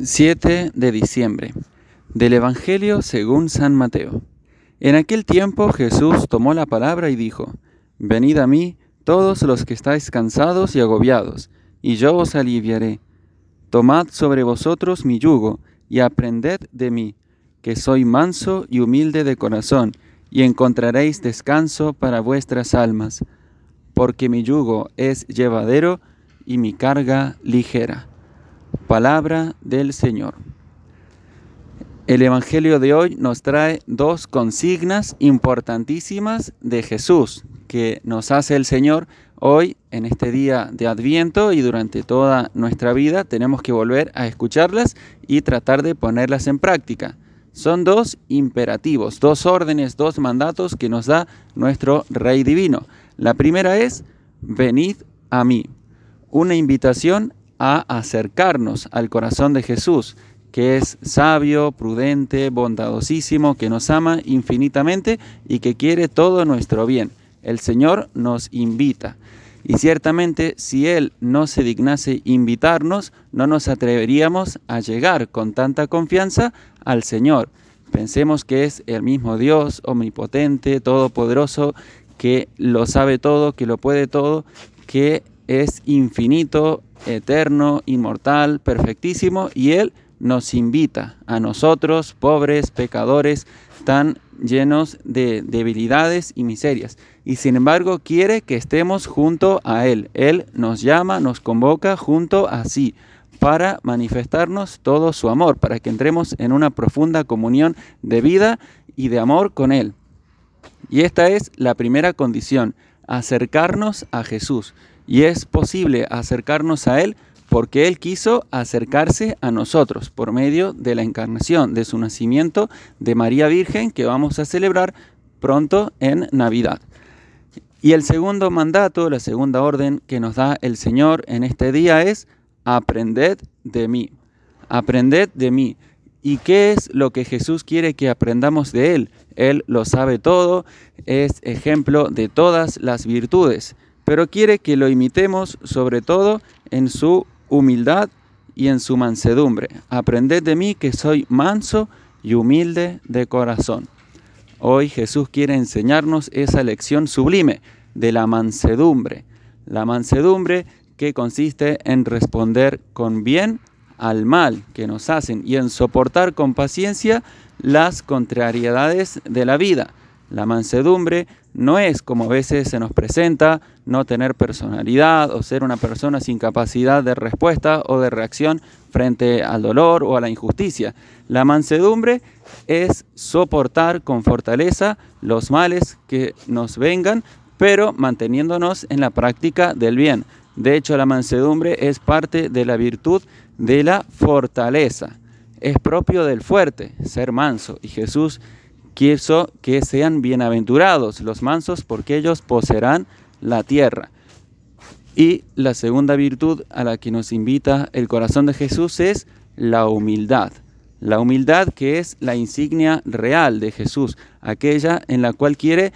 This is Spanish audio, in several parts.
7 de diciembre del Evangelio según San Mateo. En aquel tiempo Jesús tomó la palabra y dijo, Venid a mí todos los que estáis cansados y agobiados, y yo os aliviaré. Tomad sobre vosotros mi yugo y aprended de mí, que soy manso y humilde de corazón, y encontraréis descanso para vuestras almas, porque mi yugo es llevadero y mi carga ligera. Palabra del Señor. El Evangelio de hoy nos trae dos consignas importantísimas de Jesús que nos hace el Señor hoy en este día de Adviento y durante toda nuestra vida tenemos que volver a escucharlas y tratar de ponerlas en práctica. Son dos imperativos, dos órdenes, dos mandatos que nos da nuestro Rey Divino. La primera es, venid a mí, una invitación a acercarnos al corazón de Jesús, que es sabio, prudente, bondadosísimo, que nos ama infinitamente y que quiere todo nuestro bien. El Señor nos invita. Y ciertamente si Él no se dignase invitarnos, no nos atreveríamos a llegar con tanta confianza al Señor. Pensemos que es el mismo Dios, omnipotente, todopoderoso, que lo sabe todo, que lo puede todo, que es infinito, eterno, inmortal, perfectísimo, y Él nos invita a nosotros, pobres, pecadores, tan llenos de debilidades y miserias. Y sin embargo quiere que estemos junto a Él. Él nos llama, nos convoca junto a sí para manifestarnos todo su amor, para que entremos en una profunda comunión de vida y de amor con Él. Y esta es la primera condición, acercarnos a Jesús y es posible acercarnos a Él porque Él quiso acercarse a nosotros por medio de la encarnación, de su nacimiento de María Virgen que vamos a celebrar pronto en Navidad. Y el segundo mandato, la segunda orden que nos da el Señor en este día es aprended de mí, aprended de mí. ¿Y qué es lo que Jesús quiere que aprendamos de Él? Él lo sabe todo, es ejemplo de todas las virtudes pero quiere que lo imitemos sobre todo en su humildad y en su mansedumbre. Aprended de mí que soy manso y humilde de corazón. Hoy Jesús quiere enseñarnos esa lección sublime de la mansedumbre. La mansedumbre que consiste en responder con bien al mal que nos hacen y en soportar con paciencia las contrariedades de la vida. La mansedumbre no es como a veces se nos presenta no tener personalidad o ser una persona sin capacidad de respuesta o de reacción frente al dolor o a la injusticia. La mansedumbre es soportar con fortaleza los males que nos vengan, pero manteniéndonos en la práctica del bien. De hecho, la mansedumbre es parte de la virtud de la fortaleza. Es propio del fuerte ser manso y Jesús quiso que sean bienaventurados los mansos porque ellos poseerán la tierra. Y la segunda virtud a la que nos invita el corazón de Jesús es la humildad. La humildad que es la insignia real de Jesús, aquella en la cual quiere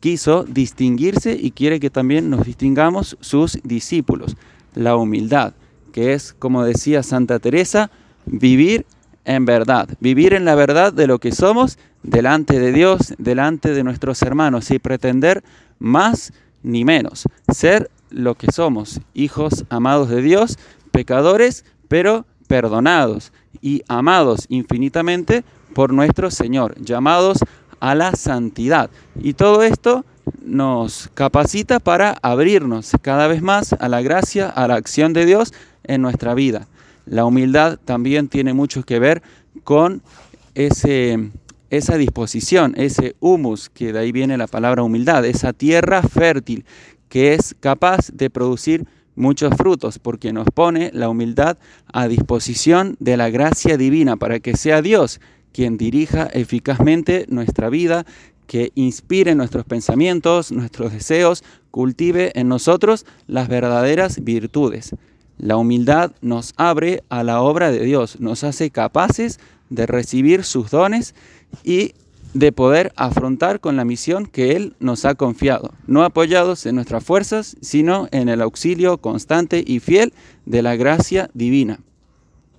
quiso distinguirse y quiere que también nos distingamos sus discípulos. La humildad, que es, como decía Santa Teresa, vivir en verdad, vivir en la verdad de lo que somos delante de Dios, delante de nuestros hermanos y pretender más ni menos, ser lo que somos, hijos amados de Dios, pecadores, pero perdonados y amados infinitamente por nuestro Señor, llamados a la santidad. Y todo esto nos capacita para abrirnos cada vez más a la gracia, a la acción de Dios en nuestra vida. La humildad también tiene mucho que ver con ese, esa disposición, ese humus, que de ahí viene la palabra humildad, esa tierra fértil que es capaz de producir muchos frutos, porque nos pone la humildad a disposición de la gracia divina para que sea Dios quien dirija eficazmente nuestra vida, que inspire nuestros pensamientos, nuestros deseos, cultive en nosotros las verdaderas virtudes. La humildad nos abre a la obra de Dios, nos hace capaces de recibir sus dones y de poder afrontar con la misión que Él nos ha confiado, no apoyados en nuestras fuerzas, sino en el auxilio constante y fiel de la gracia divina.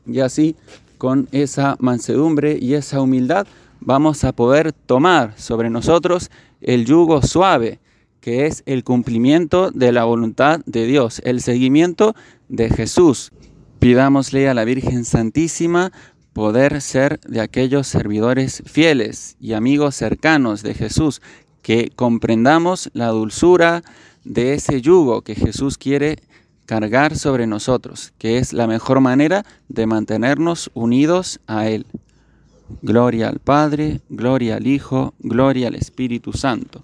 Y así, con esa mansedumbre y esa humildad, vamos a poder tomar sobre nosotros el yugo suave, que es el cumplimiento de la voluntad de Dios, el seguimiento de Jesús. Pidámosle a la Virgen Santísima poder ser de aquellos servidores fieles y amigos cercanos de Jesús, que comprendamos la dulzura de ese yugo que Jesús quiere cargar sobre nosotros, que es la mejor manera de mantenernos unidos a Él. Gloria al Padre, gloria al Hijo, gloria al Espíritu Santo,